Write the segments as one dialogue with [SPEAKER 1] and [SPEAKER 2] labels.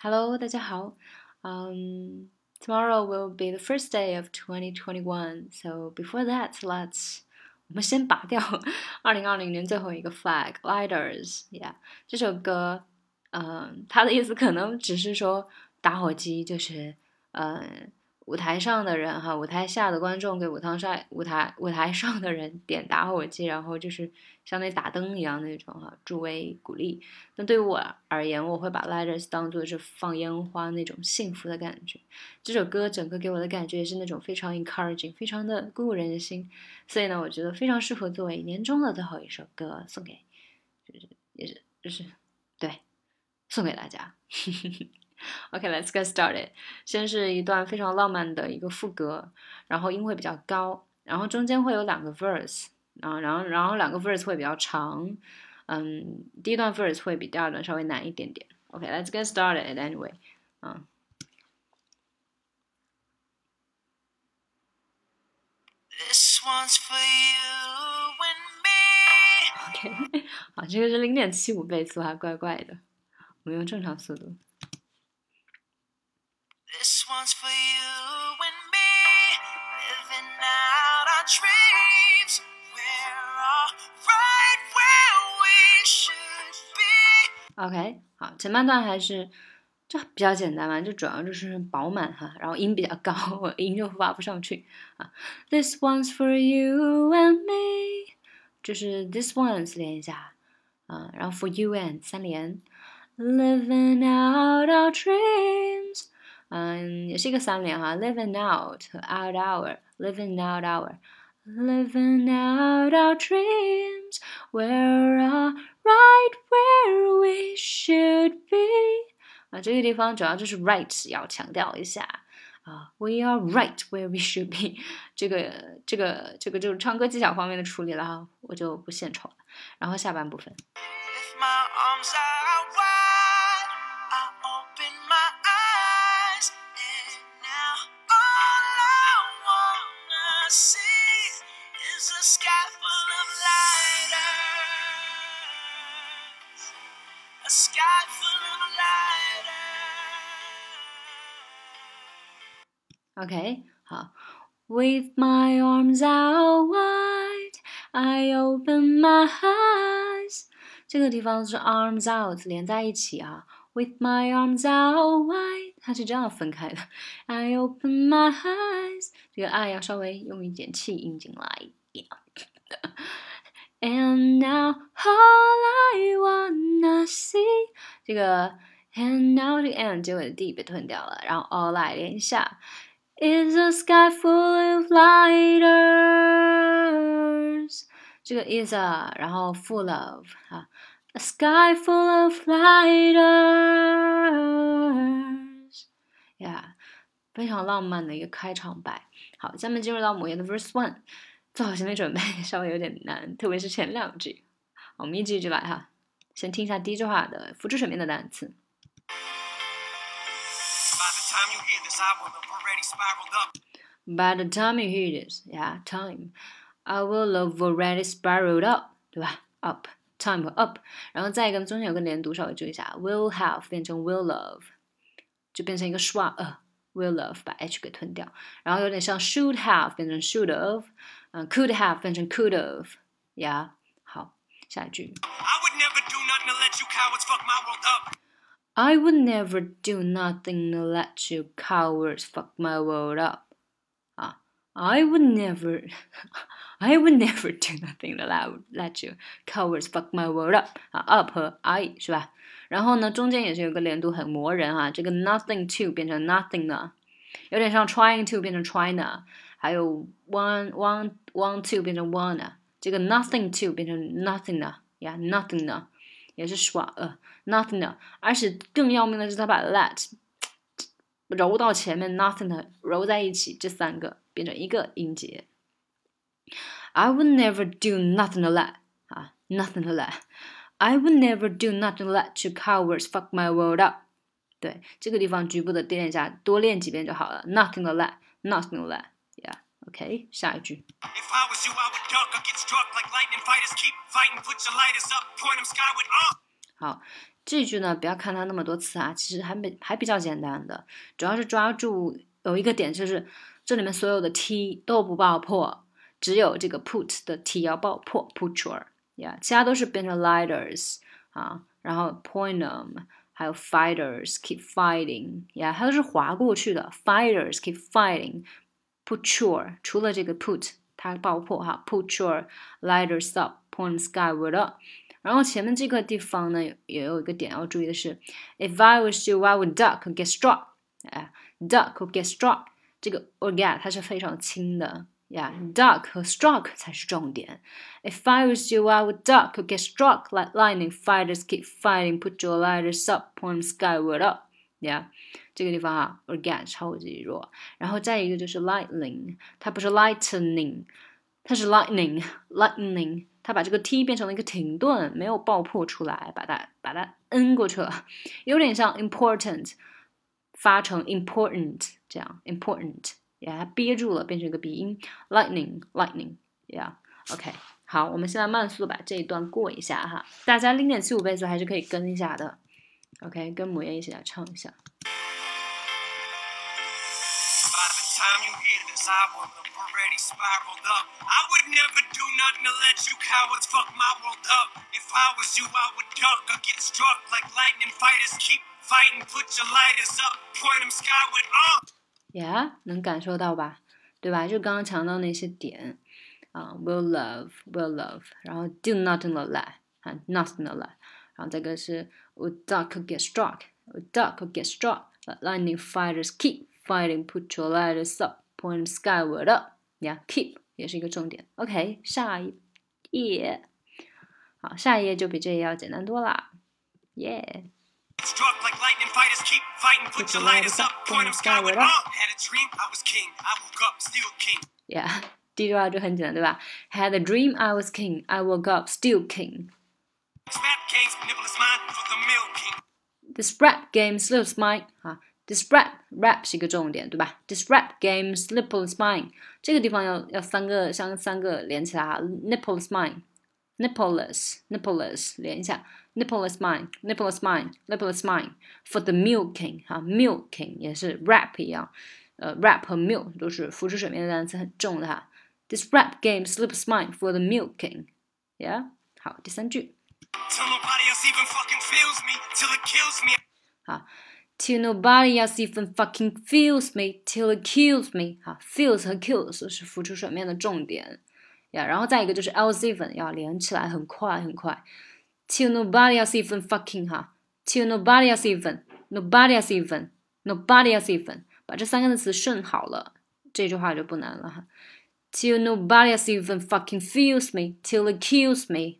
[SPEAKER 1] Hello，大家好。Um, tomorrow will be the first day of 2021. So before that, let's 我们先拔掉二零二零年最后一个 flag lighters。Yeah，这首歌，嗯，它的意思可能只是说打火机，就是嗯。 舞台上的人哈，舞台下的观众给舞台上舞台舞台上的人点打火机，然后就是相当于打灯一样那种哈，助威鼓励。那对于我而言，我会把 lighters 当做是放烟花那种幸福的感觉。这首歌整个给我的感觉也是那种非常 encouraging，非常的鼓舞人心。所以呢，我觉得非常适合作为年终的最后一首歌送给，就是也是就是对，送给大家。Okay, let's get started. 先是一段非常浪漫的一个副歌，然后音会比较高，然后中间会有两个 verse，啊，然后然后两个 verse 会比较长，嗯，第一段 verse 会比第二段稍微难一点点。Okay, let's get started anyway. 嗯。This one's for you and me. OK，好，这个是零点七五倍速，还怪怪的。我们用正常速度。This one's for you and me, living out our dreams. We're all right where we should be. OK，好，前半段还是这比较简单嘛，就主要就是饱满哈，然后音比较高，我音就发不上去啊。This one's for you and me，就是 this one's 连一下啊，然后 for you and 三连，living out our dreams。 嗯，也是一个三连哈，living out out our，living out our，living out our dreams, we're right where we should be。啊，这个地方主要就是 right 要强调一下啊，we are right where we should be。这个这个这个就是唱歌技巧方面的处理了哈，我就不献丑了。然后下半部分。OK，好。With my arms out wide, I open my eyes。这个地方是 arms out 连在一起啊。With my arms out wide，它是这样分开的。I open my eyes，这个 I 要稍微用一点气音进来。And now all I wanna see，这个 and now 这个 and 结尾的 d 被吞掉了，然后 all I 连一下。 Is a sky full of lighters。这个 is a，然后 full of 啊，a sky full of lighters。呀，非常浪漫的一个开场白。好，下面进入到母音的 verse one，做好心理准备，稍微有点难，特别是前两句。我们一句一句来哈，先听一下第一句话的浮出水面的单词。By the time you hear this, yeah, time, I will have already spiraled up，对吧？up time 和 up，然后再一个中间有个连读，稍微注意一下，will have 变成 will love，就变成一个 schwa 呃 will love 把 h 给吞掉，然后有点像 should have 变成 should have，嗯，could have 变成 could have，yeah，好，下一句。I would never do nothing to let you cowards fuck my world up. I would never do nothing to let you cowards fuck my world up. 啊，I would never, I would never do nothing to let let you cowards fuck my world up. 啊，up 和 I 是吧？然后呢，中间也是有个连读很磨人啊，这个 nothing to 变成 nothing 呢，有点像 trying to 变成 trying 还有 want want want to 变成 wanna，这个 nothing to 变成 nothing 呢呀，nothing 呢。 也是耍呃 nothing 的，而且更要命的是，他把 let 揉到前面 nothing 的揉在一起，这三个变成一个音节。I would never do nothing to let 啊，nothing to let。I would never do nothing to let you cowards fuck my world up。对，这个地方局部的练一下，多练几遍就好了。Nothing to let，nothing to let。OK，下一句。好， 这句呢，不要看它那么多次啊，其实还没还比较简单的，主要是抓住有一个点，就是这里面所有的 t 都不爆破，只有这个 put 的 t 要爆破，put your，yeah，其他都是变成 lighters 啊，然后 point them，还有 fighters keep fighting，yeah，它都是划过去的，fighters keep fighting，put your，除了这个 put 它爆破哈，put your lighters up，point skyward up。然后前面这个地方呢，也有一个点要注意的是，If I was you, I would duck or get struck。哎，duck or get struck，这个 or get 它是非常轻的呀，duck 和 struck 才是重点。If I was you, I would duck or get struck like lightning. Fighters keep fighting, put your lighters up, point skyward up。 呀，这个地方啊，or get 超级弱。然后再一个就是 lightning，它不是 lightning，它是 lightning，lightning。它把这个 t 变成了一个停顿，没有爆破出来，把它把它 n 过去了，有点像 important 发成 important 这样 important，呀，它憋住了，变成一个鼻音 lightning lightning，呀，OK，好，我们现在慢速把这一段过一下哈，大家零点七五倍速还是可以跟一下的，OK，跟母燕一起来唱一下。I would have already spiraled up. I would never do nothing to let you cowards fuck my world up. If I was you, I would duck or get struck like lightning fighters. Keep fighting, put your lighters up, point them skyward up. Yeah，能感受到吧？对吧？就刚刚强调那些点啊、uh,，will love, will love，然后 do nothing to let，啊，nothing to let，然后这个是 would duck or get struck, would duck or get struck. Lightning fighters keep fighting, put your lighters up point skyward up，你看 keep 也是一个重点。OK，下一页，好，下一页就比这页要简单多啦。Yeah。Struck like lightning fighters keep fighting, put your lighters up, point them skyward up. Had a dream, I was king, I woke up still king. Yeah，第一句话就很简单，对吧？Had a dream, I was king, I woke up still king. This rap game slips mine 啊。This rap rap 是一个重点，对吧？This rap game nipple is mine。这个地方要要三个像三个连起来哈，nipple is mine，nippleless nippleless 连一下，nipple is mine，nipple is mine，nipple is mine。For the milking 哈，milking 也是 rap 一样，呃，rap 和 milk 都是浮出水面的单词，很重的哈。This rap game slips mine for the milking，yeah。好，第三句。 好。Till nobody else even fucking feels me till it kills me，哈，feels 和 kills 是浮出水面的重点呀。然后再一个就是 else even 要连起来，很快很快。Till nobody else even fucking 哈，till nobody else even nobody else even nobody else even，把这三个词顺好了，这句话就不难了哈。Till nobody else even fucking feels me till it kills me。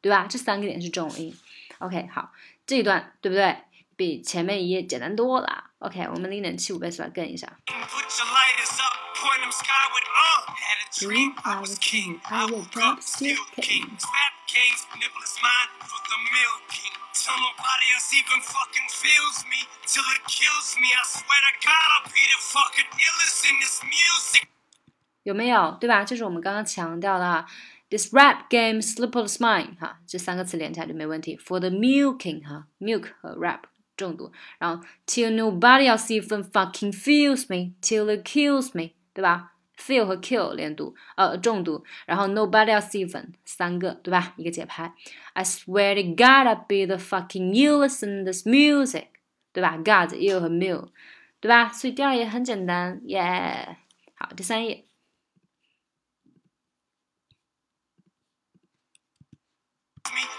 [SPEAKER 1] 对吧？这三个点是重音。Ok 好这一段对不对？比前面一页简单多了。Ok 我们零点七五倍速来跟一下。有没有对吧这是我们刚刚强调的啊 This rap game slippery mine 哈，这三个词连起来就没问题。For the milking 哈，milk 和 rap 重读，然后 till nobody else even fucking feels me till it kills me，对吧？feel 和 kill 连读，呃，重读，然后 nobody else even 三个，对吧？一个节拍。I swear to God I'll be the fucking you listen this music，对吧？God you 和 mu，对吧？所以第二页很简单，耶。好，第三页。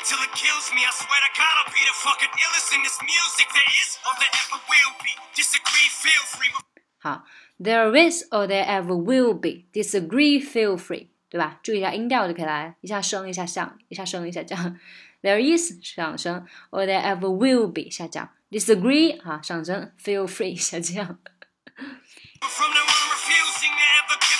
[SPEAKER 1] till it kills me. I swear to God, I'll be the fucking illest in this music. There is or there ever will be. Disagree, feel free. 好，there is or there ever will be. Disagree, feel free. 对吧？注意一下音调就可以来，一下升一下降，一下升一下降。 There is 上升，or there ever will be 下降。Disagree 啊上升，Feel free 下降。
[SPEAKER 2] From now on, I'm refusing to ever give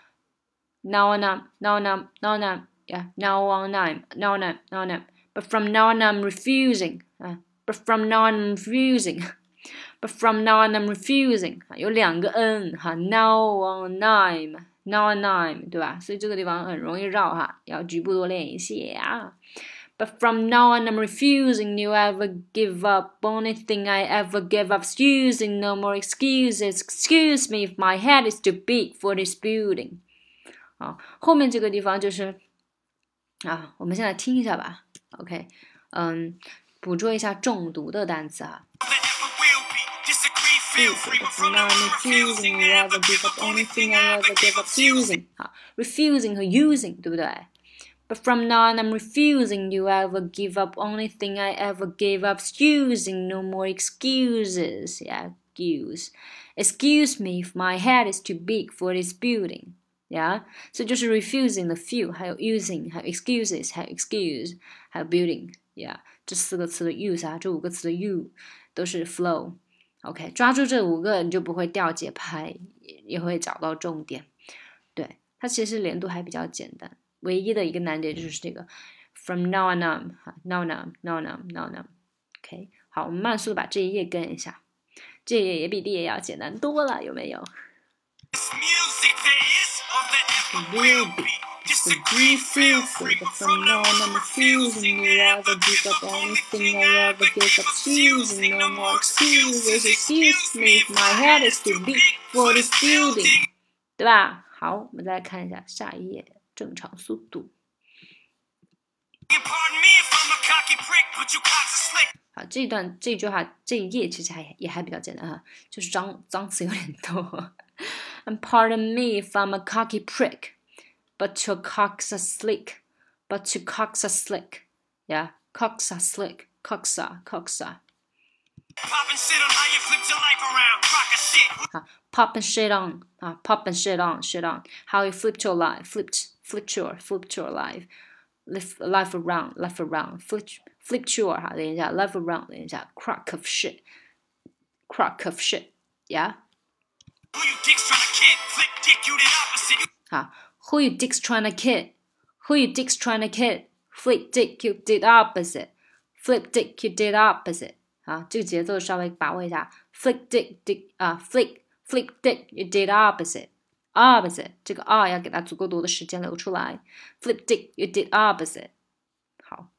[SPEAKER 1] Now on I'm now on I'm now on I'm yeah now on I'm now on I'm now on I'm But from now on I'm refusing 啊，But from now on I'm refusing But from now on I'm refusing 啊，有两个 n 哈，now on I'm now on I'm 对吧？所以这个地方很容易绕哈，要局部多练一些啊。But from now on, I'm refusing to ever give up. Only thing I ever give up is using. No more excuses. Excuse me if my head is too big for this building. 啊，后面这个地方就是啊，我们先来听一下吧。OK，嗯，捕捉一下重读的单词啊。
[SPEAKER 2] There ever will be. Disagree, feel free. But from now on, I'm refusing to ever give up. Only thing I ever give up's using.
[SPEAKER 1] 好，refusing 和 using 对不对？But from now on, I'm refusing to ever give up. Only thing I ever gave up's using. No more excuses. Yeah, excuse. Excuse me if my head is too big for this building. Yeah，所以就是 refusing 的 few，还有 using，还有 excuses，还有 excuse，还有 building。Yeah，这四个词的 use 啊，这五个词的 you 都是 flow。OK，抓住这五个，你就不会掉节拍，也也会找到重点。对，它其实连读还比较简单，唯一的一个难点就是这个 from now on on 哈，now on now on now on。OK，好，我们慢速的把这一页跟一下，这一页也比第一页要简单多了，有没有？
[SPEAKER 2] Or there ever will be. Disagree, feel free. But from now on, I'm refusing you ever give up. Only thing I ever give up's using. No more excuses. Excuse me if my head is too big for this building.
[SPEAKER 1] 对吧？好，我们再来看一下下一页正常速度。
[SPEAKER 2] A.
[SPEAKER 1] 好，这一段这一句话这一页其实还也还比较简单哈，就是脏脏词有点多。And pardon me if I'm a cocky prick, but your cocks are slick. But your cocks are slick. Yeah, cocks are slick. Cocks are, cocks are.
[SPEAKER 2] Popping shit on how you flipped your life around. Crock of shit.
[SPEAKER 1] 啊，pop and shit on 啊，pop and shit on shit on how you flipped your life flipped flipped your flipped your life life life around life around flipped flipped your 哈，等一下 life around 等一下 crock of shit crock of shit yeah
[SPEAKER 2] Who you dicks trying to kid? Flip dick, you did opposite. You
[SPEAKER 1] 啊，who you dicks trying to kid who you dicks trying to kid flip dick you did opposite flip dick you did opposite 啊，这个节奏稍微把握一下 flip dick dick 啊 flip flip dick you did opposite opposite 这个 r 要给它足够多的时间留出来，flip dick you did opposite。好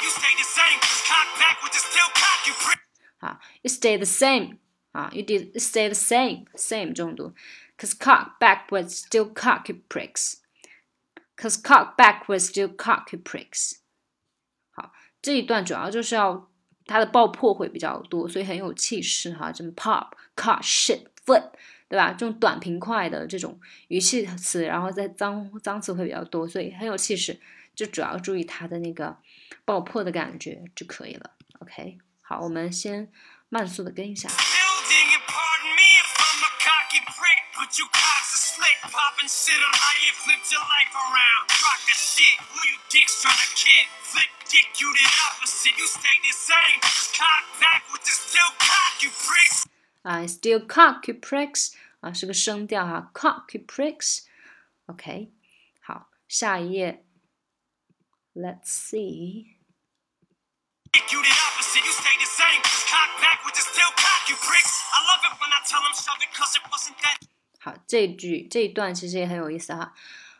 [SPEAKER 2] You stay the same, cause cock backwards is still cock, you prick.
[SPEAKER 1] 啊，you stay the same 啊，you did you stay the same same 重读 ，cause cock backwards still cocky pricks。Cause cock backwards still cocky pricks。好，这一段主要就是要它的爆破会比较多，所以很有气势哈。这么 pop、cut、shit、flip，对吧？这种短平快的这种语气词，然后再脏脏词会比较多，所以很有气势。就主要注意它的那个爆破的感觉就可以了。OK，好，我们先慢速的跟一下。
[SPEAKER 2] prick, but you cocks are slick. Popping shit on how you flipped your life around. Crock of shit, who you dicks trying to kid? Flip dick, you did opposite. You stay the same, cause cock backwards is still cock, you pricks.
[SPEAKER 1] 啊，still cock you pricks 啊，是个声调哈，cock you pricks。OK，好，下一页，Let's see。
[SPEAKER 2] Dick, you did opposite. You stay the same, cause cock backwards is still cock, you pricks. I love it when I tell them shove it, cause it wasn't that.
[SPEAKER 1] 好，这一句这一段其实也很有意思哈。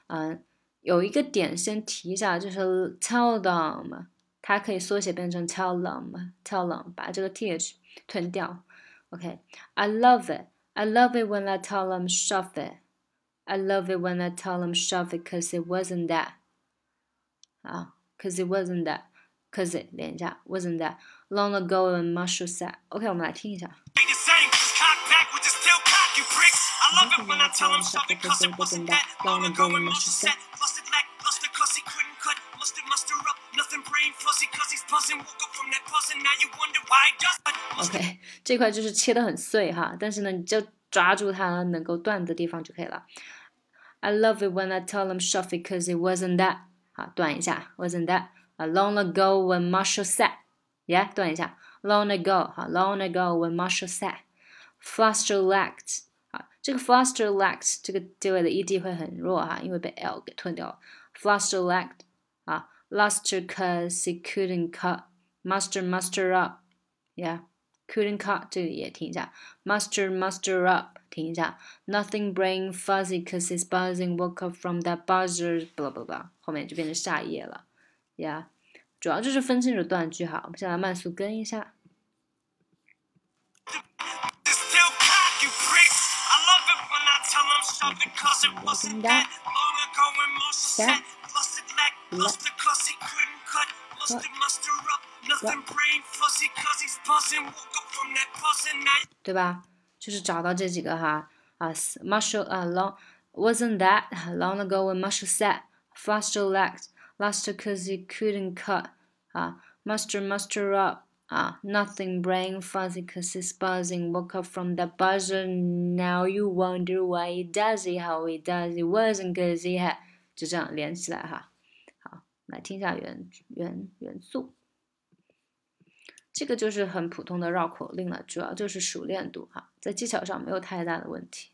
[SPEAKER 1] 嗯，有一个点先提一下，就是 tell them，它可以缩写变成 tell them，tell them，把这个 th 吞掉。OK，I、love it. I love it when I tell them shove it. I love it when I tell them shove it, cause it wasn't that. 啊，cause it wasn't that. cause it 连一下，wasn't that long ago when Marshall said。OK，我们来听一下。
[SPEAKER 2] love it when I tell him something, cause it wasn't that long ago when Marshall said. Busted like busted, cause he couldn't cut. Muster, muster up, nothing brain fuzzy, cause he's buzzing. Woke up from that buzzing, now you wonder why he does that.
[SPEAKER 1] OK，这块就是切的很碎哈，但是呢，你就抓住它能够断的地方就可以了。I love it when I tell them shove it cause it wasn't that，好，断一下，wasn't that a long ago when Marshall said，yeah，断一下，long ago，好，long ago when Marshall said，fluster legs，啊， 这个 fluster legs 这个结尾的 ed 会很弱哈，因为被 l 给吞掉了，fluster legged，啊，luster cause he couldn't cut，muster muster up，yeah。couldn't cut 这个也听一下，muster muster up 听一下，nothing brain fuzzy cause it's buzzing woke up from that buzzer blah blah blah 后面就变成下一页了，yeah，主要就是分清楚断句哈，我们先来慢速跟一下。
[SPEAKER 2] cause it wasn't that long ago when Marshall said. Busted like busted, cause he couldn't cut. Muster, muster up, nothing brain fuzzy, cause he's buzzing. Woke up from that buzzing, now
[SPEAKER 1] 对吧？就是找到这几个哈啊，Marshall 啊，long wasn't that long ago when Marshall said faster legs luster cause he couldn't cut 啊，muster muster up 啊，nothing brain fuzzy cause he's buzzing woke up from that buzzer now you wonder why he does it how he does it wasn't cause he had 就这样连起来哈。好，来听一下元元元素。这个就是很普通的绕口令了，主要就是熟练度哈，在技巧上没有太大的问题。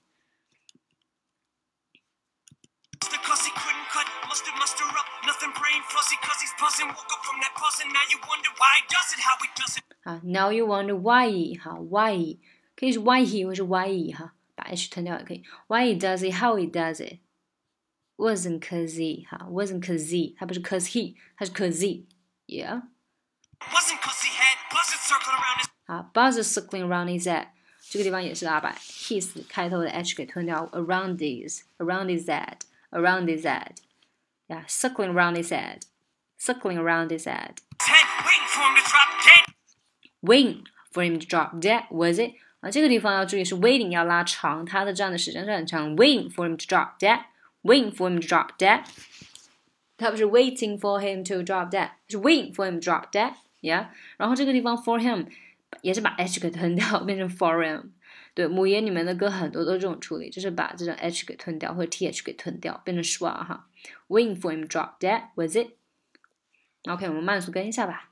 [SPEAKER 2] nothing brain fuzzy, cause he's buzzing. Woke up from that buzzing, now you wonder why he does it, how he does it.
[SPEAKER 1] 啊，Now you wonder why he 哈 why he 可以是 why he 或是 why he 哈，把 h 吞掉也可以。Why he does it, how he does it, wasn't cause he 哈，wasn't cause he，它不是 cause he，它是 cause he，yeah。
[SPEAKER 2] Wasn't cause he had buzzard circling around his
[SPEAKER 1] 啊，buzzer circling around his head，这个地方也是拉把 his 开头的 h 给吞掉，around his，around his head，around his yeah, circling around his head. Circling around his head.
[SPEAKER 2] Said wing for him to drop dead.
[SPEAKER 1] Wing for him to drop dead, was it? 啊，这个地方要注意是 waiting 要拉长，它的这样的时间是很长。Waiting for him to drop dead. Waiting for him to drop dead. 它不是 waiting for him to drop dead，是 waiting for him to drop dead，yeah。然后这个地方 for him 也是把 h 给吞掉，变成 for him。对，姆爷里面的歌很多都这种处理，就是把这种 h 给吞掉，或者 th 给吞掉，变成 schwa 哈。waiting for him to drop dead was it？OK，我们慢速跟一下吧。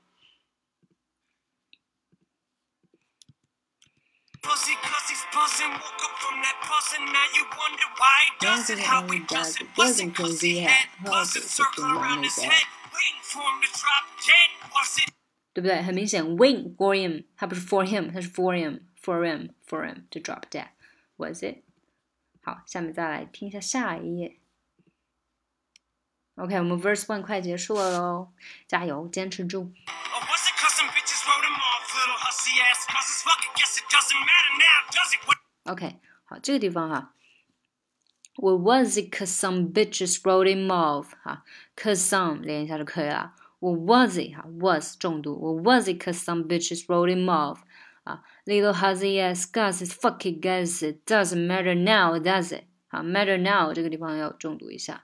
[SPEAKER 2] Fuzzy cause he's buzzing, woke up from that buzzing, now you wonder why he does it, how he does it. Wasn't cause he had buzzard circling around his head, waiting for him to drop dead. Was it
[SPEAKER 1] 对不对？很明显，win for him，它不是 for him，它是 for him，for him，for him to drop dead。Was it？好，下面再来听一下下一页。 OK，我们 verse one 快结束了喽，加油，坚持住。
[SPEAKER 2] Or was it cause some bitches wrote him off, little hussy ass causes? Fuck it, guess it doesn't matter now, does it? What
[SPEAKER 1] OK，好，这个地方哈，Or was it cause some bitches wrote him off？哈，cause some 连一下就可以了。Or was it 哈，was 重读。Or was it cause some bitches wrote him off？啊，little hussy ass Gus is fuck it guess it doesn't matter now does it？啊，matter now 这个地方要重读一下啊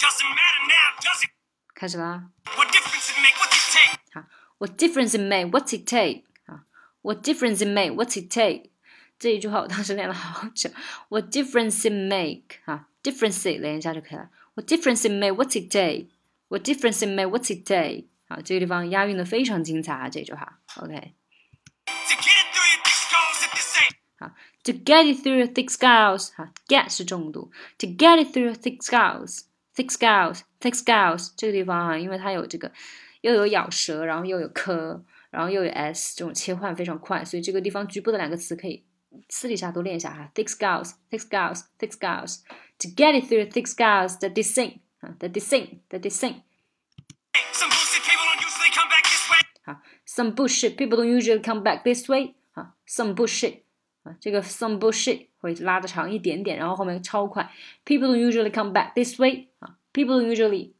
[SPEAKER 2] doesn't matter now, does it?
[SPEAKER 1] 开始啦。
[SPEAKER 2] What difference it make? What's it take?
[SPEAKER 1] 好，What difference it make? What's it take? 啊，What difference it make? What's it take? 这一句话我当时练了好久。What difference it make? 啊，difference it 连一下就可以了。What difference it make? What's it take? What difference it make? What's it take? 好，这个地方押韵的非常精彩啊，这句话。OK。
[SPEAKER 2] To get it through your thick skulls if this ain't.
[SPEAKER 1] 好，to get it through your thick skulls，哈，get 是重读，to get it through your thick skulls，thick skulls thick scales 这个地方啊，因为它有这个又有咬舌，然后又有科，然后又有 s 这种切换非常快，所以这个地方局部的两个词可以私底下多练一下哈。thick scales，thick scales，thick scales。To get it through thick scales, the descent 啊，the descent。
[SPEAKER 2] Some bullshit people don't usually come back this way.
[SPEAKER 1] 好，some bullshit people don't usually come back this way 啊，some bullshit 啊，这个 some bullshit 会拉的长一点点，然后后面超快。People don't usually come back this way 啊，people don't usually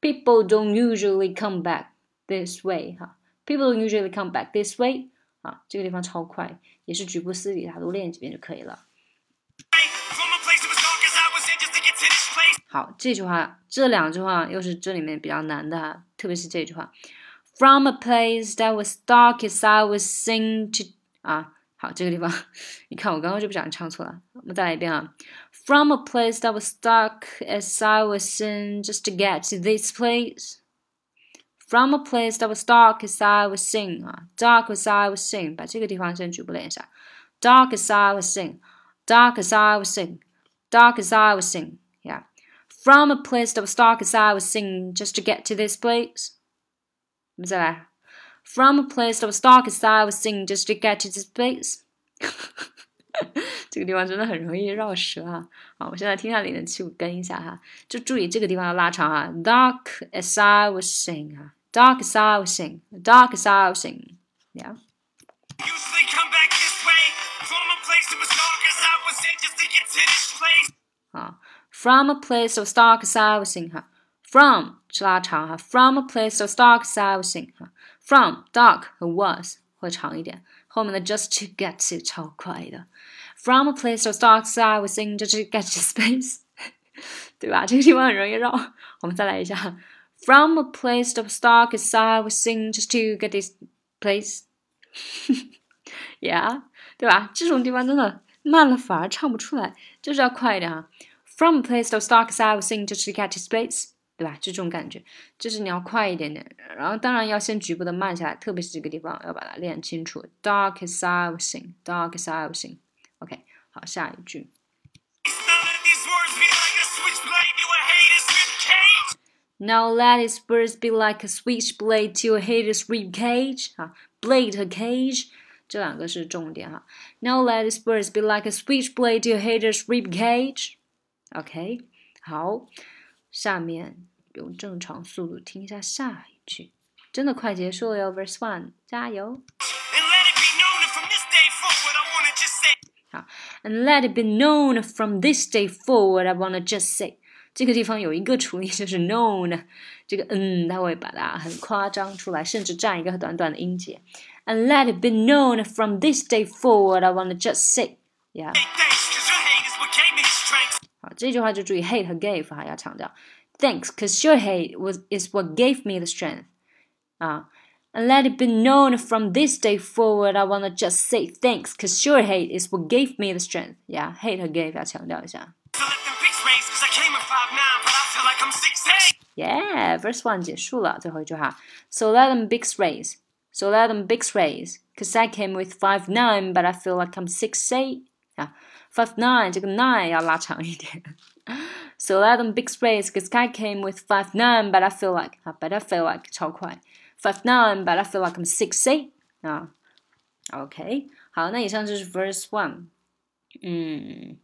[SPEAKER 1] people don't usually come back this way 哈，people don't usually come back this way 啊，这个地方超快，也是局部私底下多练几遍就可以了。
[SPEAKER 2] From a place that was dark as I was in just to get to this place.
[SPEAKER 1] 好，这句话这两句话又是这里面比较难的哈，特别是这句话，From a place that was dark as I was sing to 啊， 好，这个地方，你看我刚刚就不小心唱错了，我们再来一遍啊，From a place that was dark as I was sing just to get to this place。From a place that was dark as I was sing 啊，dark as I was sing，把这个地方先局部练一下，dark as I was sing，dark as I was sing，dark as I was sing，yeah。From a place that was dark as I was singing just to get to this place. 我们再来。 From a place that was dark as I was singing just to get to this place. 这个地方真的很容易绕舌啊！好，我现在听一下你的气，我跟一下哈，就注意这个地方要拉长哈。Dark as I was singing 啊，Dark as I was singing, dark as I was singing. Yeah.
[SPEAKER 2] Usually come back this way. From a place that was dark as I was in just to get to this place.
[SPEAKER 1] 啊，from a place of dark as I was in 哈，from 是拉长哈，from a place of dark as I was in 哈 ，from dark 和 was 会长一点，后面的 just to get to 超快的，from a place of dark as I was in just to get to space，对吧？这个地方很容易绕，我们再来一下，from a place of dark as I was in just to get this place。yeah，对吧？这种地方真的慢了反而唱不出来，就是要快一点啊。From a place that dark as I was in just to get to space， 对吧？就这种感觉，就是你要快一点点，然后当然要先局部的慢下来，特别是这个地方要把它练清楚。Dark as I was in，dark as I was in。OK，好，下一句。
[SPEAKER 2] Now let these words be like a switchblade to a hater's ribcage.
[SPEAKER 1] Now let his words be like a switchblade to a hater's rib cage 啊，blade 和 cage 这两个是重点哈。Now let his words be like a switchblade to a hater's rib cage。OK，好， 下面用正常速度听一下下一句，真的快结束了哟，Verse One，加油
[SPEAKER 2] ！And let it be known from this day forward, I wanna just say.
[SPEAKER 1] 好，and let it be known from this day forward, I wanna just say，这个地方有一个处理就是 known，这个嗯，它会把它很夸张出来，甚至占一个短短的音节。And let it be known from this day forward, I wanna just say，yeah。
[SPEAKER 2] strength.
[SPEAKER 1] 好，这句话就注意 hate 和 gave 还要强调。Thanks, cause your hate was is what gave me the strength. 啊，and let it be known from this day forward, I wanna just say thanks, cause your hate is what gave me the strength. Yeah, hate 和 gave 要强调一下。
[SPEAKER 2] So let them pics raise, cause I came in 5'9, but I feel like I'm 6'8.
[SPEAKER 1] Yeah, verse one 结束了，最后一句话。So let them bigs raise. So let them bigs raise. Cause I came with five nine, but I feel like I'm six eight. 啊 ，five nine 这个 nine 要拉长一点。So let them bigs raise. Cause I came with five nine, but I feel like 啊，but I feel like 超快。Five nine, but I feel like I'm six eight. 啊，OK，好，那以上就是 verse one。嗯，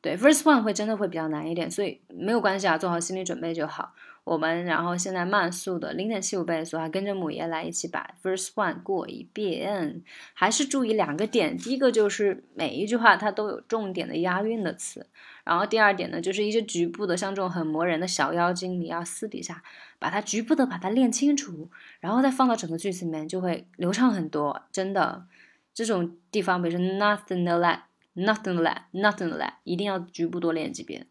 [SPEAKER 1] 对，verse one 会真的会比较难一点，所以没有关系啊，做好心理准备就好。 我们然后现在慢速的零点七五倍速，还跟着母爷来一起把 verse one 过一遍，还是注意两个点。第一个就是每一句话它都有重点的押韵的词，然后第二点呢，就是一些局部的，像这种很磨人的小妖精，你要私底下把它局部的把它练清楚，然后再放到整个句子里面，就会流畅很多。真的，这种地方，比如说 nothing to let。Nothing to let, nothing to let，一定要局部多练几遍。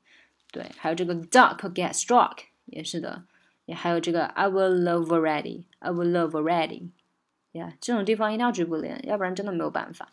[SPEAKER 1] 对，还有这个 duck get struck 也是的，也还有这个 I will love already, I will love already，呀、yeah,，这种地方一定要局部练，要不然真的没有办法。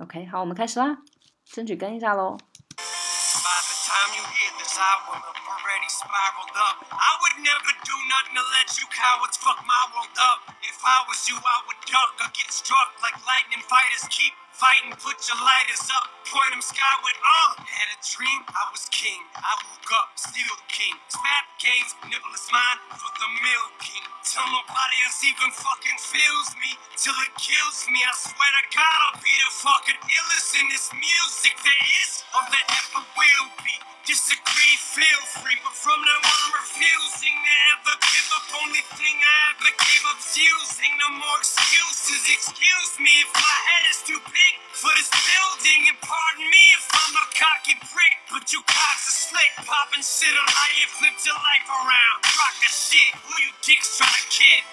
[SPEAKER 1] OK，好，我们开始啦，争取跟一下喽。
[SPEAKER 2] By the time you hear this, I will have already already spiraled up. I would never do nothing to let you cowards fuck my world up. If I was you, I would duck or get struck like lightning fighters. Keep fighting, put your lighters up, point them skyward. Uh, had a dream, I was king. I woke up, still king. Spat games, nibble is mine for the milking. Till nobody else even fucking feels me, till it kills me. I swear to God, I'll be the fucking illest in this music there is, or there ever will be. Disagree, feel free, but from now on I'm refusing to ever give up. Only thing I ever gave up's using. No more excuses. Excuse me if my head is too big for this building, and pardon me if I'm a cocky prick. But you cocks are slick, popping shit on how you flipped your life around. Rock a shit, who you dicks trying to kid?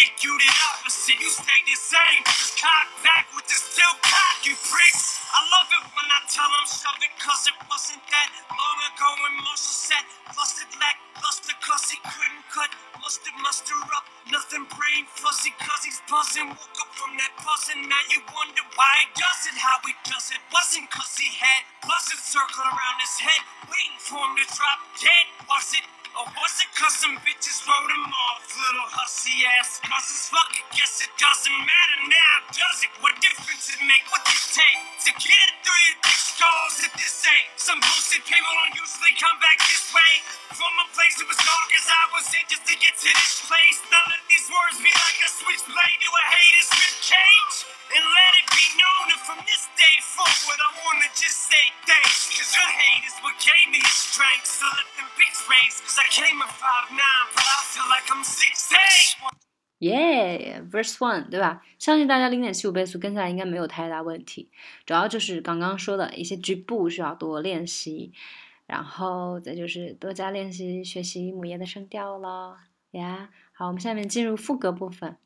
[SPEAKER 2] Dick, you the opposite. You stay the same. Just cock back with the still cock, you pricks. I love it when I tell them it, cause it wasn't that long ago when Marshall said, busted lack, luster, cause he couldn't cut. Muster, muster up, nothing brain fuzzy, cause he's buzzing. Woke up from that buzzing, now you wonder why it, how he does it. Wasn't cause he had buzzing circle around his head, waiting for him to drop dead. Was it? Oh, or was it cause some bitches wrote him off, little hussy ass? It's fuck, I guess it doesn't matter now, does it? It
[SPEAKER 1] First one，对吧？相信大家零点七五倍速跟下来应该没有太大问题，主要就是刚刚说的一些局部需要多练习，然后再就是多加练习学习母音的声调了呀。好，我们下面进入副歌部分。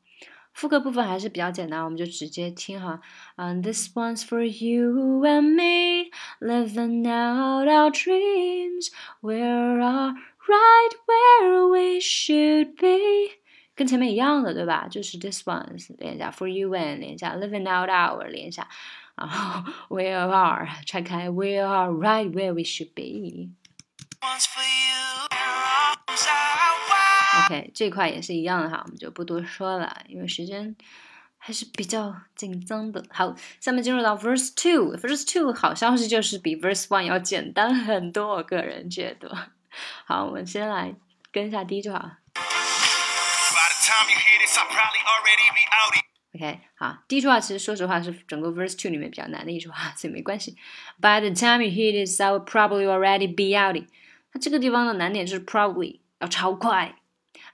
[SPEAKER 1] 副歌部分还是比较简单，我们就直接听哈。And this one's for you and me, living out our dreams. We're all right where we should be. 跟前面一样的，对吧？就是 this one's 连一下，for you and 连一下，living out our 连一下，然后 we are 拆开，we are right where we should be。OK，这块也是一样的哈，我们就不多说了，因为时间还是比较紧张的。好，下面进入到 verse two。verse two 好消息就是比 verse one 要简单很多，我个人觉得。好，我们先来跟一下第一句话。OK，好，第一句话其实说实话是整个 verse two 里面比较难的一句话，所以没关系。By the time you hear this, I will probably already be out it。它这个地方的难点就是 probably 要超快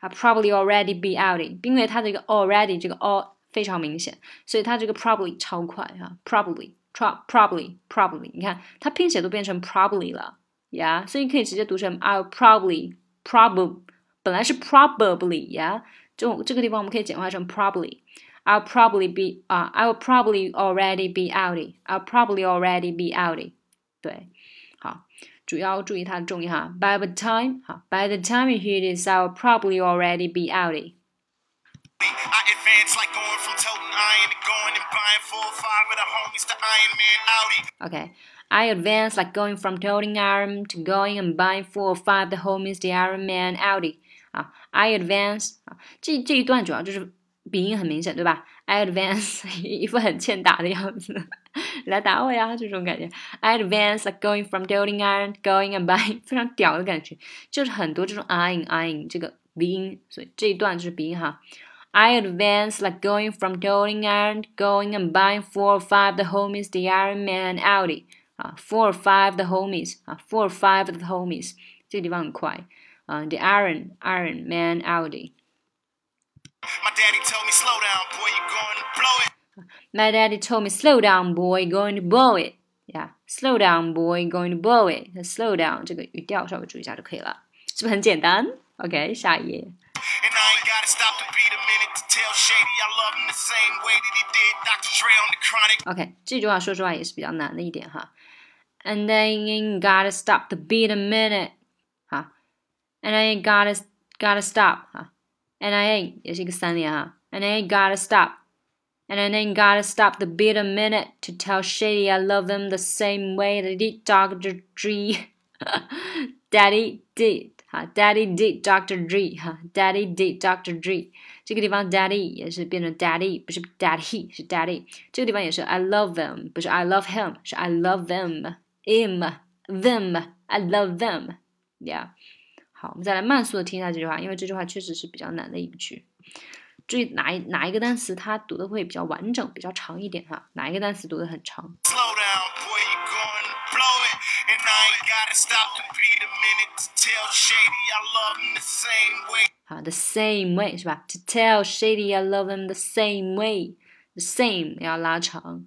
[SPEAKER 1] 啊，probably already be out it，因为它这个 already 这个 all 非常明显，所以它这个 probably 超快啊，probably pro probably probably，你看它拼写都变成 probably 了呀所以可以直接读成 I'll probably prob 本来是 probably 呀 这种这个地方我们可以简化成 probably。I'll probably be 啊、i will probably already be outy. I'll probably already be outy. 对，好，主要注意它的重音哈。By the time 好，By the time you hear this, I'll probably already be outy.
[SPEAKER 2] I advance like going from toting iron to going and buying four or five of the homies to Iron Man Audi.
[SPEAKER 1] Okay. I advance like going from toting iron to going and buying four or five the homies the Iron Man Audi. 啊，I advance 啊，这这一段主要就是鼻音很明显，对吧？I advance 一副很欠打的样子，来打我呀，这种感觉。I advance like going from toting iron to going and buying，非常屌的感觉，就是很多这种 iron iron 这个鼻音，所以这一段就是鼻音哈。I advance like going from toting iron to going and buying four or five the homies the Iron Man Audi 啊，four or five the homies 啊，four or five the homies 这个地方很快 啊，the Iron Iron Man Audi。
[SPEAKER 2] My daddy told me, slow down, boy, you're going to blow it.
[SPEAKER 1] My daddy told me, slow down, boy, going to blow it. Yeah, slow down, boy, going to blow it. Slow down 这个语调稍微注意一下就可以了，是不是很简单？OK，下一页。
[SPEAKER 2] And I ain't gotta stop to beat a minute to tell Shady I love him the same way that he did Dr. Dre on the chronic.
[SPEAKER 1] OK，这句话说实话也是比较难的一点哈。And I ain't gotta stop to beat a minute，哈。 And I ain't gotta gotta stop，哈。And I ain't 也是一个三连哈。And I ain't gotta stop。And I ain't gotta stop to beat a minute to tell Shady I love him the same way that he did Dr. Dre. Daddy did. 哈，Daddy did Dr. Dre 哈，Daddy did Dr. Dre。这个地方 Daddy 也是变成 Daddy，不是 Daddy 是 Daddy。这个地方也是 I love them，不是 I love him，是 I love them，him them，I love them，yeah。 好，我们再来慢速的听一下这句话，因为这句话确实是比较难的一句。注意哪一哪一个单词它读的会比较完整，比较长一点哈？哪一个单词读的很长
[SPEAKER 3] ？Slow down, boy, you going blow it and i gotta stop to be the minute to tell Shady I love him the same way.
[SPEAKER 1] 好，the same way 是吧？To tell Shady I love him the same way，the same 要拉长。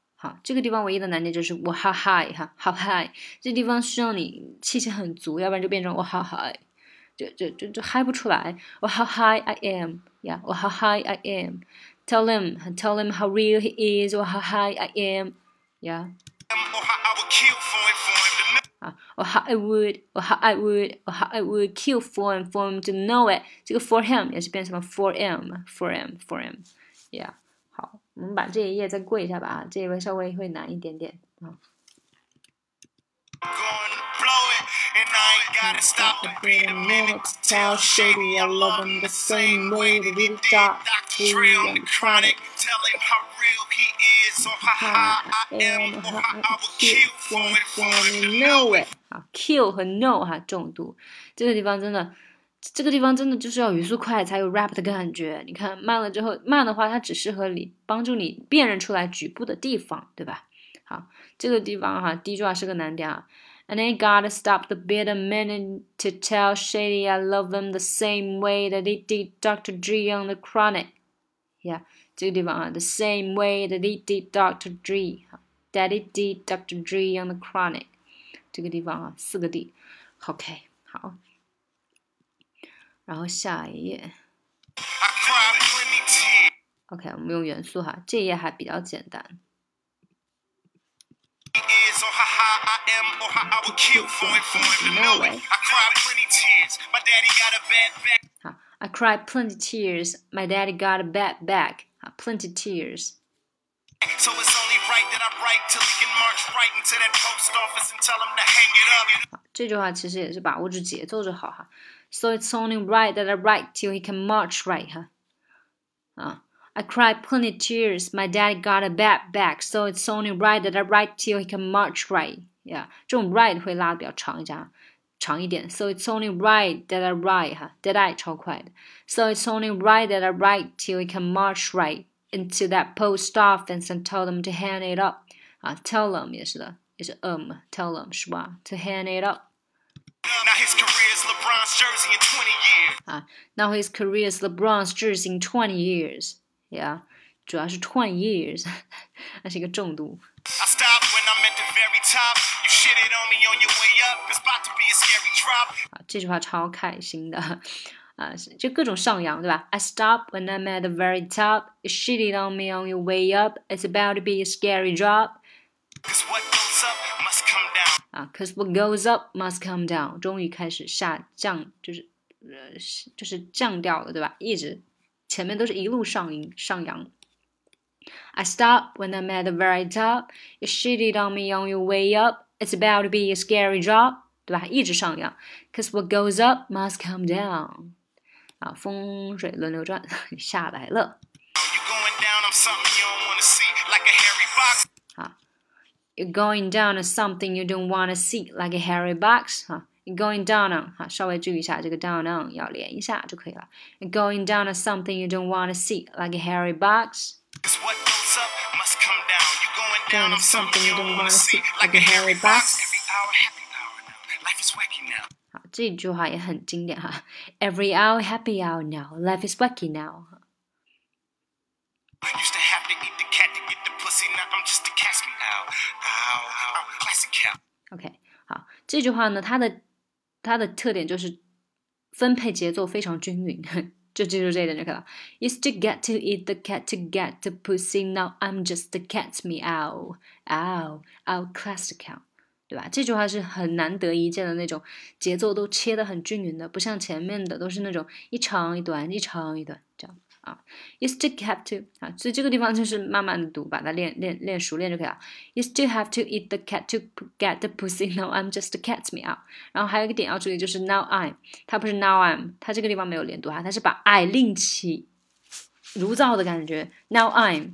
[SPEAKER 1] 好，这个地方唯一的难点就是我好 high 哈，好 high，这地方需要你气息很足，要不然就变成我好 high，就就就就嗨不出来。我好 high I am，呀、yeah,，我好 high I am。Tell him, tell him how real he is, or how high I am, yeah.
[SPEAKER 3] Or how I would kill for it for him to know.
[SPEAKER 1] 啊，or how I would, or how I would, or how I would kill for him, for him to know it。这个 for him 也是变成了 for him, for him, 我们把这一页再过一下吧这一位稍微会难一点点啊 q 和 no 哈重读这个地方真的这个地方真的就是要语速快才有 rap 的感觉。你看慢了之后，慢的话它只适合你帮助你辨认出来局部的地方，对吧？好，这个地方哈，第一句话是个难点啊。And I gotta stop the bit a minute to tell Shady I love him the same way that he did Dr. Dre on the Chronic. Yeah，这个地方啊，the same way that he did Dr. Dre，哈，that he did Dr. Dre on the Chronic。这个地方啊，四个 D。OK，好。然后下一页
[SPEAKER 3] I cried plenty tears.
[SPEAKER 1] ，OK，我们用元素哈，这一页还比较简单。
[SPEAKER 3] is or how high I am or how I would kill for it for him to know it. I cried plenty tears. My daddy got a bad back.
[SPEAKER 1] 好，I cried plenty tears. My daddy got a bad back. 啊，plenty tears。
[SPEAKER 3] So it's only right that I write till he can march right into that post office and tell him to hang it up.
[SPEAKER 1] 好，这句话其实也是把握住节奏就好哈。 So it's only right that I write till he can march right 哈。啊，I cried plenty tears. My daddy got a bad back. So it's only right that I write till he can march right. Yeah，这种 right 会拉的比较长一下，长一点。So it's only right that I write 哈，that I 超快的。So it's only right that I write till he can march right into that post office and tell them to hang it up. 啊，tell them 也是的，也是 um tell them 是吧？To hang it up.
[SPEAKER 3] Now his career is LeBron's jersey in 20 years.
[SPEAKER 1] 啊，Now his career is LeBron's jersey in 20 years. Yeah，主要是 twenty years，那是一个重读。
[SPEAKER 3] I stopped when I'm at the very top. You shitted on me on your way up. It's about to be a scary drop.
[SPEAKER 1] 啊，这句话超开心的，啊，是就各种上扬，对吧？I stop when I'm at the very top. You shit it on me on your way up. It's about to be a scary drop.
[SPEAKER 3] Cause what goes
[SPEAKER 1] 啊，Cause what goes up must come down. 终于开始下降，就是呃，是就是降调了，对吧？一直前面都是一路上扬上扬。I stop when I'm at the very top. You shit it on me on your way up. It's about to be a scary drop，对吧？一直上扬。Cause what goes up must come down。啊，风水轮流转，下来了。 You're going down on something you don't want to see, like a hairy box. 哈，You're going down on 哈，稍微注意一下这个 down on 要连一下就可以了。You're going down on something you don't want to see, like a hairy box.
[SPEAKER 3] Cause what goes up must come down. You going down, I'm something you don't wanna see. Like a hairy box. Every hour, happy hour now. Life is wacky now.
[SPEAKER 1] 好，这句话也很经典哈。Every hour, happy hour now. Life is wacky now. 这句话呢，它的它的特点就是分配节奏非常均匀，就记住这一点就可以了。Used to get to eat the cat to get the pussy, now I'm just the cat's meow, ow, ow, class to count，对吧？这句话是很难得一见的那种节奏都切得很均匀的，不像前面的都是那种一长一短，一长一短。啊，used to have to 啊，所以这个地方就是慢慢的读，把它练练练熟练就可以了。used to have to eat the cat to get the pussy. Now I'm just a cat's meow. 然后还有一个点要注意，就是 now I'm，它不是 now I'm，它这个地方没有连读哈，它是把 I 另起如燥的感觉。Now I'm，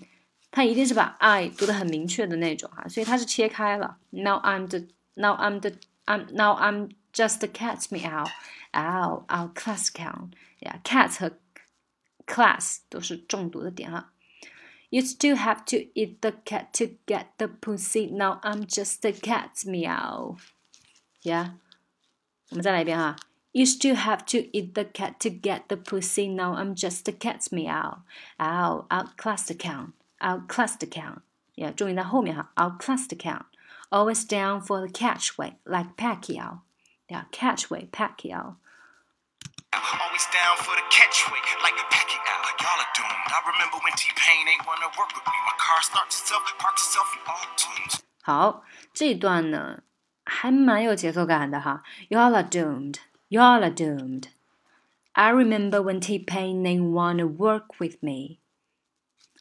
[SPEAKER 1] 它一定是把 I 读的很明确的那种哈，所以它是切开了。Now I'm the now I'm the I'm now I'm just a cat's meow. Ow, ow, class count. Yeah, cats 和 class 都是重读的点哈。You still have to eat the cat to get the pussy. Now I'm just a cat meow. Yeah，我们再来一遍哈。You still have to eat the cat to get the pussy. Now I'm just a cat meow. I'll outclass the count. Outclass the count. Yeah，重音在后面哈。Outclass the count. Always down for the catchweight, like Pacquiao. Yeah, catchweight, Pacquiao.
[SPEAKER 2] Always down for the catchweight, like Pacquiao. Y'all are doomed. I remember when T-Pain ain't wanna work with me. My car starts itself, parks itself in all tunes.
[SPEAKER 1] 好，这一段呢还蛮有节奏感的哈。Y'all are doomed. Y'all are doomed. I remember when T-Pain ain't wanna work with me.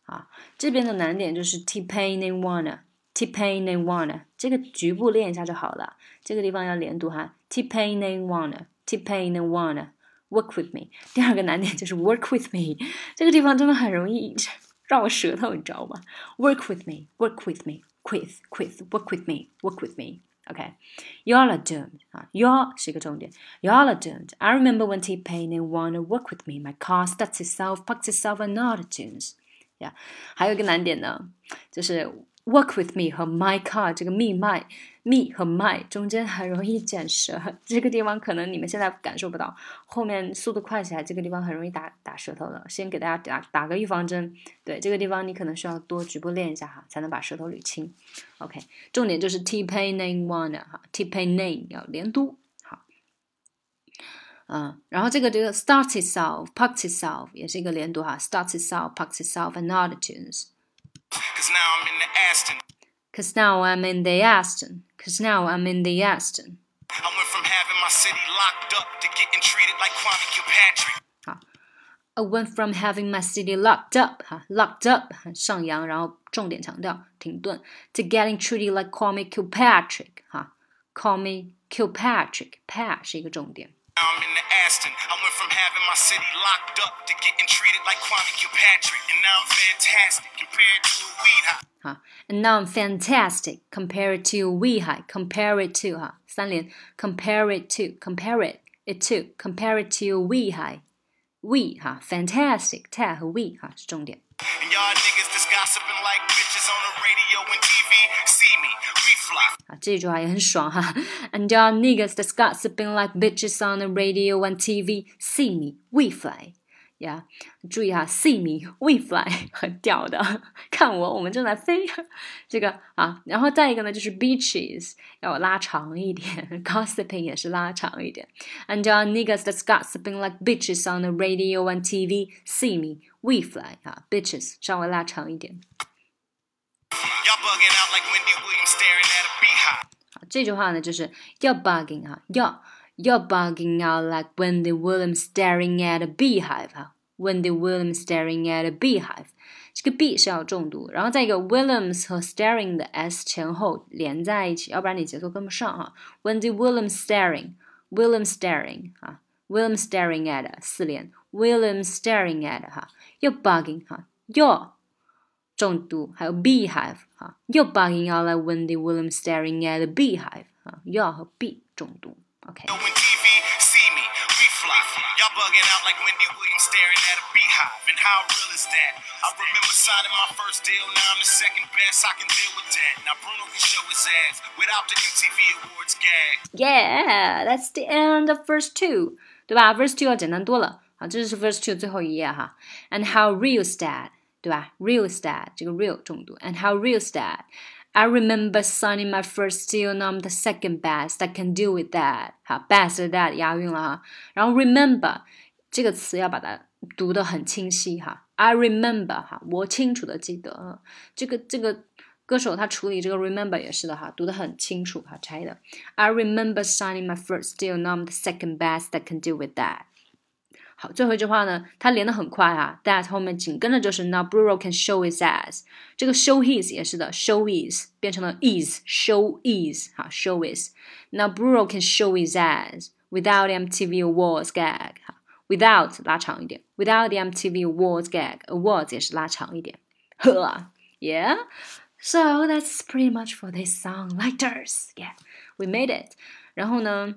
[SPEAKER 1] 啊，这边的难点就是 T-Pain ain't wanna. T Pain ain't wanna，这个局部练一下就好了。这个地方要连读哈。T-Pain ain't wanna. T Pain ain't wanna。Work with me。第二个难点就是 work with me，这个地方真的很容易绕舌头，你知道吗？Work with me，work with me，with with，work with me，work with me。OK，y'all are doomed 啊，y'all 是一个重点，y'all are doomed。I remember when T-Pain didn't wanna work with me. My car starts itself, parks itself, and other tunes. Yeah，还有一个难点呢，就是 work with me 和 my car 这个 me my me 和 my 中间很容易卷舌，这个地方可能你们现在感受不到，后面速度快起来，这个地方很容易打打舌头的。先给大家打打个预防针，对这个地方你可能需要多局部练一下哈，才能把舌头捋清。OK，重点就是 t pain name one 哈，t pain name 要连读。嗯，然后这个这个 start itself, park itself 也是一个连读哈，start itself, park itself, and attitudes。
[SPEAKER 2] Cause now I'm in the Aston.
[SPEAKER 1] Cause now I'm in the Aston. Cause now I'm in the Aston.
[SPEAKER 2] I went from having my city locked up to getting treated like Kwame Kilpatrick.
[SPEAKER 1] I went from having my city locked up 哈，locked up 上扬，然后重点强调停顿，to getting treated like Kwame Kilpatrick 哈，Kwame Kilpatrick pat 是一个重点。
[SPEAKER 2] Now I'm in the Aston. I went from having my city locked up to getting treated like Kwame Kilpatrick. And now I'm fantastic compared to a weed high.
[SPEAKER 1] 哈，and now I'm fantastic. Compare it to we high. Compare it to 哈，三连。Compare it to. Compare it it to. Compare it to we high. We 哈，fantastic. t 和 we 哈是重点。
[SPEAKER 2] And y'all niggas just gossiping like bitches on the radio and TV. See me, we fly.
[SPEAKER 1] 啊，这句话也很爽哈。And y'all niggas that's gossiping like bitches on the radio and TV. See me, we fly. 呀、yeah,，注意哈，see me, we fly，很屌的。看我，我们正在飞。这个啊，然后再一个呢，就是 beaches 要拉长一点，gossiping 也是拉长一点。And y'all niggas that's gossiping like bitches on the radio and TV. See me, we fly. 啊，bitches 稍微拉长一点。
[SPEAKER 2] Y'all bugging out like Wendy Williams staring at a beehive.
[SPEAKER 1] 啊，这句话呢就是 you're bugging 啊，you're you're bugging out like Wendy Williams staring at a beehive 哈，Wendy Williams staring at a beehive，这个 b 是要重读，然后再一个 Williams 和 staring 的 s 前后连在一起，要不然你节奏跟不上哈。Wendy Williams staring，Williams staring 啊，Williams staring at 四连，Williams staring at 哈，you're bugging 哈，you're 重读，还有 beehive 哈，you're bugging out like Wendy Williams staring at a beehive 啊，you're 和 b 重读 ，OK。
[SPEAKER 2] When TV see me, we fly. Y'all bugging out like Wendy Williams staring at a beehive. And how real is that? I remember signing my first deal. Now I'm the second best. I can deal with that. Now Bruno can show his ass without the MTV Awards gag.
[SPEAKER 1] Yeah, that's the end of verse two，对吧？verse two 要简单多了。好，这是 verse two 最后一页哈。And how real is that？对吧？real is that 这个 real 重读。And how real is that？I remember signing my first deal. Now I'm the second best. I can deal with that. 好，best 和 that 押韵了哈。然后 remember 这个词要把它 读的很清晰哈。I remember 哈，我清楚的记得。这个这个歌手他处理这个 remember 也是的哈，读的很清楚哈，拆的。I remember signing my first deal, now I'm the second best that can deal with that。 好，最后一句话呢，它连的很快啊，that 后面紧跟着就是 now Bruno can show his ass，这个 show his 也是的，show is 变成了 is，show is 哈，show is。Now Bruno can show his ass without MTV awards gag 哈，without 拉长一点，without the MTV awards gag，awards 也是拉长一点，呵，yeah。So that's pretty much for this song, lighters. Yeah, we made it. 然后呢，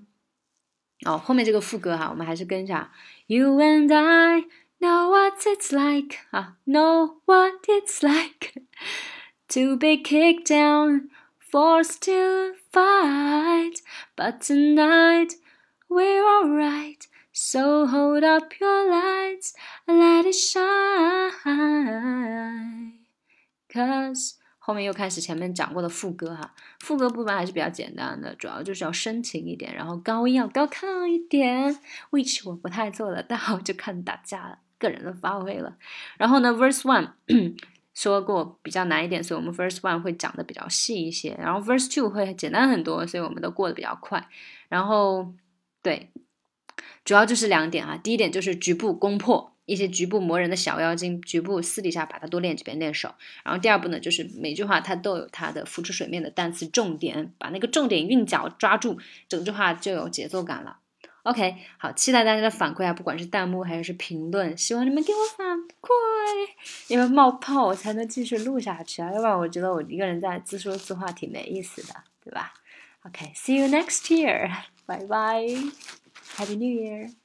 [SPEAKER 1] 哦，后面这个副歌哈，我们还是跟一下。You and I know what it's like. 啊，know what it's like to be kicked down, forced to fight. But tonight we're alright. So hold up your lights and let it shine. Cause 后面又开始前面讲过的副歌哈，副歌部分还是比较简单的，主要就是要深情一点，然后高音要高亢一点，which 我不太做得到，就看大家个人的发挥了。然后呢，verse one 说过比较难一点，所以我们 verse one 会讲的比较细一些，然后 verse two 会简单很多，所以我们都过得比较快。然后对，主要就是两点啊，第一点就是局部攻破。一些局部磨人的小妖精，局部私底下把它多练几遍练手。然后第二步呢，就是每句话它都有它的浮出水面的单词重点，把那个重点韵脚抓住，整句话就有节奏感了。OK，好，期待大家的反馈啊，不管是弹幕还是评论，希望你们给我反馈，因为冒泡我才能继续录下去啊，要不然我觉得我一个人在自说自话挺没意思的，对吧？OK，see you next year，bye bye，Happy New Year。